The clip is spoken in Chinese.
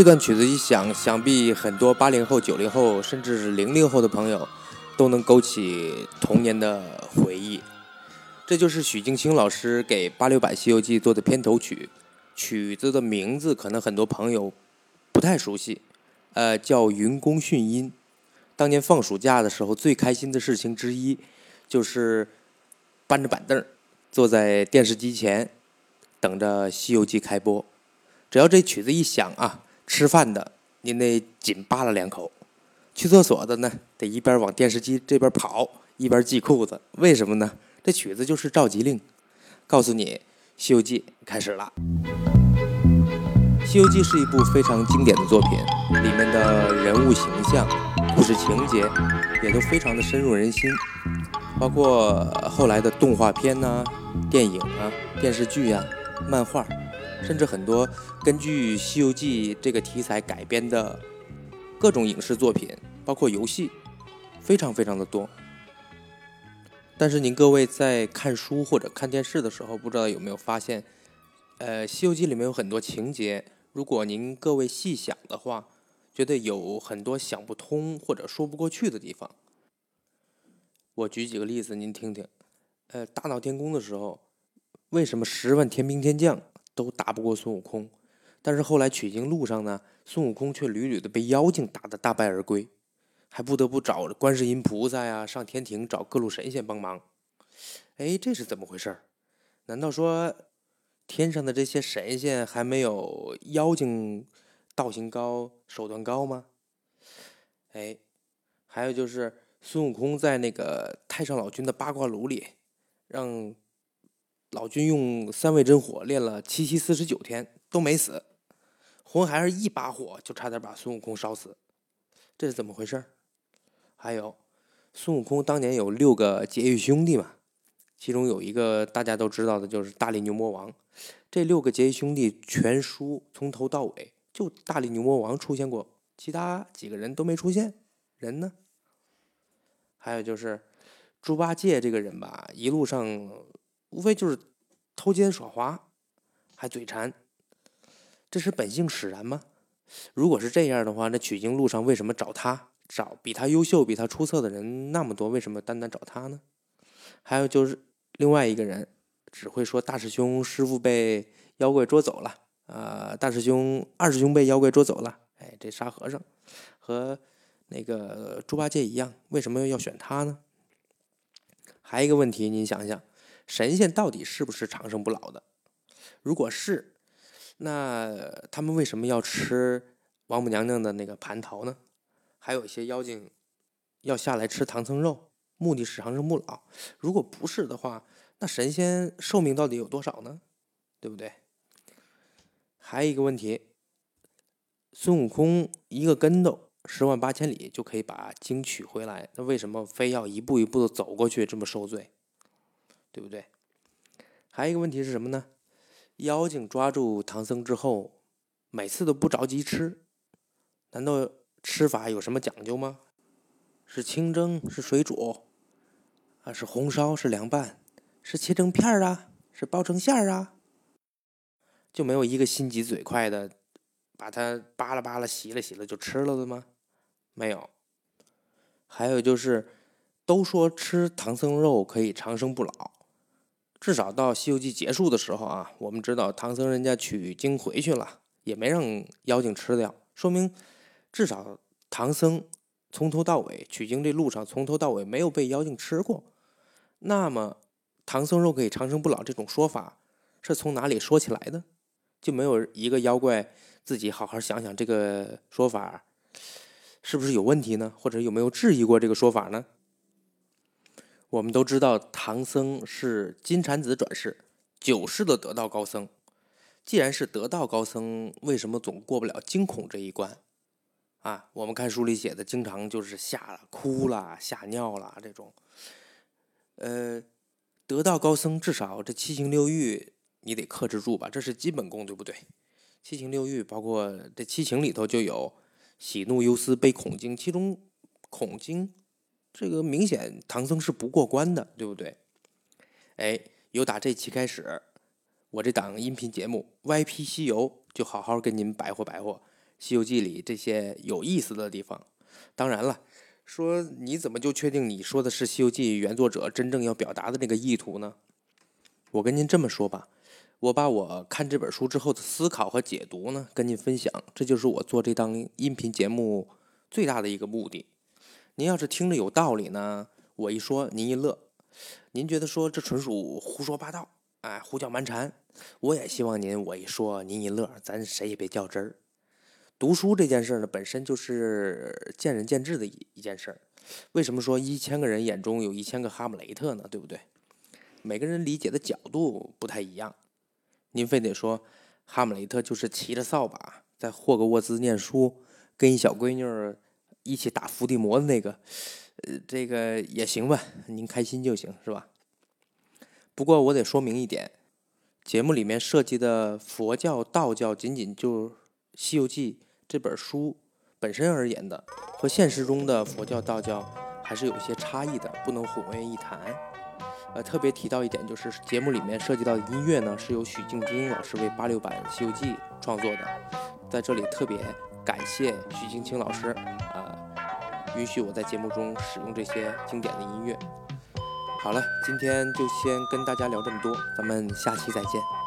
这段曲子一响，想必很多八零后、九零后，甚至是零零后的朋友，都能勾起童年的回忆。这就是许镜清老师给八六版《西游记》做的片头曲，曲子的名字可能很多朋友不太熟悉，呃，叫《云宫迅音》。当年放暑假的时候，最开心的事情之一，就是搬着板凳，坐在电视机前，等着《西游记》开播。只要这曲子一响啊！吃饭的，您得紧扒拉两口；去厕所的呢，得一边往电视机这边跑，一边系裤子。为什么呢？这曲子就是召集令，告诉你《西游记》开始了。《西游记》是一部非常经典的作品，里面的人物形象、故事情节也都非常的深入人心，包括后来的动画片呐、电影啊、电视剧呀、漫画。甚至很多根据《西游记》这个题材改编的各种影视作品，包括游戏，非常非常的多。但是您各位在看书或者看电视的时候，不知道有没有发现，呃，《西游记》里面有很多情节，如果您各位细想的话，觉得有很多想不通或者说不过去的地方。我举几个例子，您听听。呃，大闹天宫的时候，为什么十万天兵天将？都打不过孙悟空，但是后来取经路上呢，孙悟空却屡屡的被妖精打得大败而归，还不得不找观世音菩萨呀，上天庭找各路神仙帮忙。哎，这是怎么回事难道说天上的这些神仙还没有妖精道行高、手段高吗？哎，还有就是孙悟空在那个太上老君的八卦炉里，让。老君用三味真火炼了七七四十九天都没死，红孩儿一把火就差点把孙悟空烧死，这是怎么回事还有，孙悟空当年有六个结义兄弟嘛，其中有一个大家都知道的就是大力牛魔王。这六个结义兄弟全书从头到尾就大力牛魔王出现过，其他几个人都没出现。人呢？还有就是猪八戒这个人吧，一路上。无非就是偷奸耍滑，还嘴馋，这是本性使然吗？如果是这样的话，那取经路上为什么找他？找比他优秀、比他出色的人那么多，为什么单单找他呢？还有就是另外一个人，只会说大师兄师傅被妖怪捉走了，啊，大师兄二师兄被妖怪捉走了。哎，这沙和尚和那个猪八戒一样，为什么要选他呢？还有一个问题，您想想。神仙到底是不是长生不老的？如果是，那他们为什么要吃王母娘娘的那个蟠桃呢？还有一些妖精要下来吃唐僧肉，目的是长生不老。如果不是的话，那神仙寿命到底有多少呢？对不对？还有一个问题，孙悟空一个跟斗十万八千里就可以把经取回来，那为什么非要一步一步的走过去，这么受罪？对不对？还有一个问题是什么呢？妖精抓住唐僧之后，每次都不着急吃，难道吃法有什么讲究吗？是清蒸，是水煮，啊，是红烧，是凉拌，是切成片儿啊，是包成馅儿啊？就没有一个心急嘴快的，把它扒拉扒拉、洗了洗了就吃了的吗？没有。还有就是，都说吃唐僧肉可以长生不老。至少到《西游记》结束的时候啊，我们知道唐僧人家取经回去了，也没让妖精吃掉，说明至少唐僧从头到尾取经这路上从头到尾没有被妖精吃过。那么唐僧肉可以长生不老这种说法是从哪里说起来的？就没有一个妖怪自己好好想想这个说法是不是有问题呢？或者有没有质疑过这个说法呢？我们都知道唐僧是金蝉子转世，九世的得道高僧。既然是得道高僧，为什么总过不了惊恐这一关？啊，我们看书里写的，经常就是吓、哭了、吓尿了这种。呃，得道高僧至少这七情六欲你得克制住吧，这是基本功，对不对？七情六欲包括这七情里头就有喜怒忧思悲恐惊，其中恐惊这个明显唐僧是不过关的，对不对？哎，由打这期开始，我这档音频节目《歪批西游》就好好跟您白活白活。《西游记》里这些有意思的地方，当然了，说你怎么就确定你说的是《西游记》原作者真正要表达的那个意图呢？我跟您这么说吧，我把我看这本书之后的思考和解读呢，跟您分享，这就是我做这档音频节目最大的一个目的。您要是听着有道理呢，我一说您一乐；您觉得说这纯属胡说八道，哎，胡搅蛮缠，我也希望您我一说您一乐，咱谁也别较真儿。读书这件事呢，本身就是见仁见智的一一件事儿。为什么说一千个人眼中有一千个哈姆雷特呢？对不对？每个人理解的角度不太一样。您非得说哈姆雷特就是骑着扫把在霍格沃兹念书，跟一小闺女一起打伏地魔的那个，呃，这个也行吧，您开心就行，是吧？不过我得说明一点，节目里面涉及的佛教、道教，仅仅就《西游记》。这本书本身而言的，和现实中的佛教、道教还是有一些差异的，不能混为一谈。呃，特别提到一点，就是节目里面涉及到的音乐呢，是由许镜清老师为八六版《西游记》创作的。在这里特别感谢许镜清老师，啊，允许我在节目中使用这些经典的音乐。好了，今天就先跟大家聊这么多，咱们下期再见。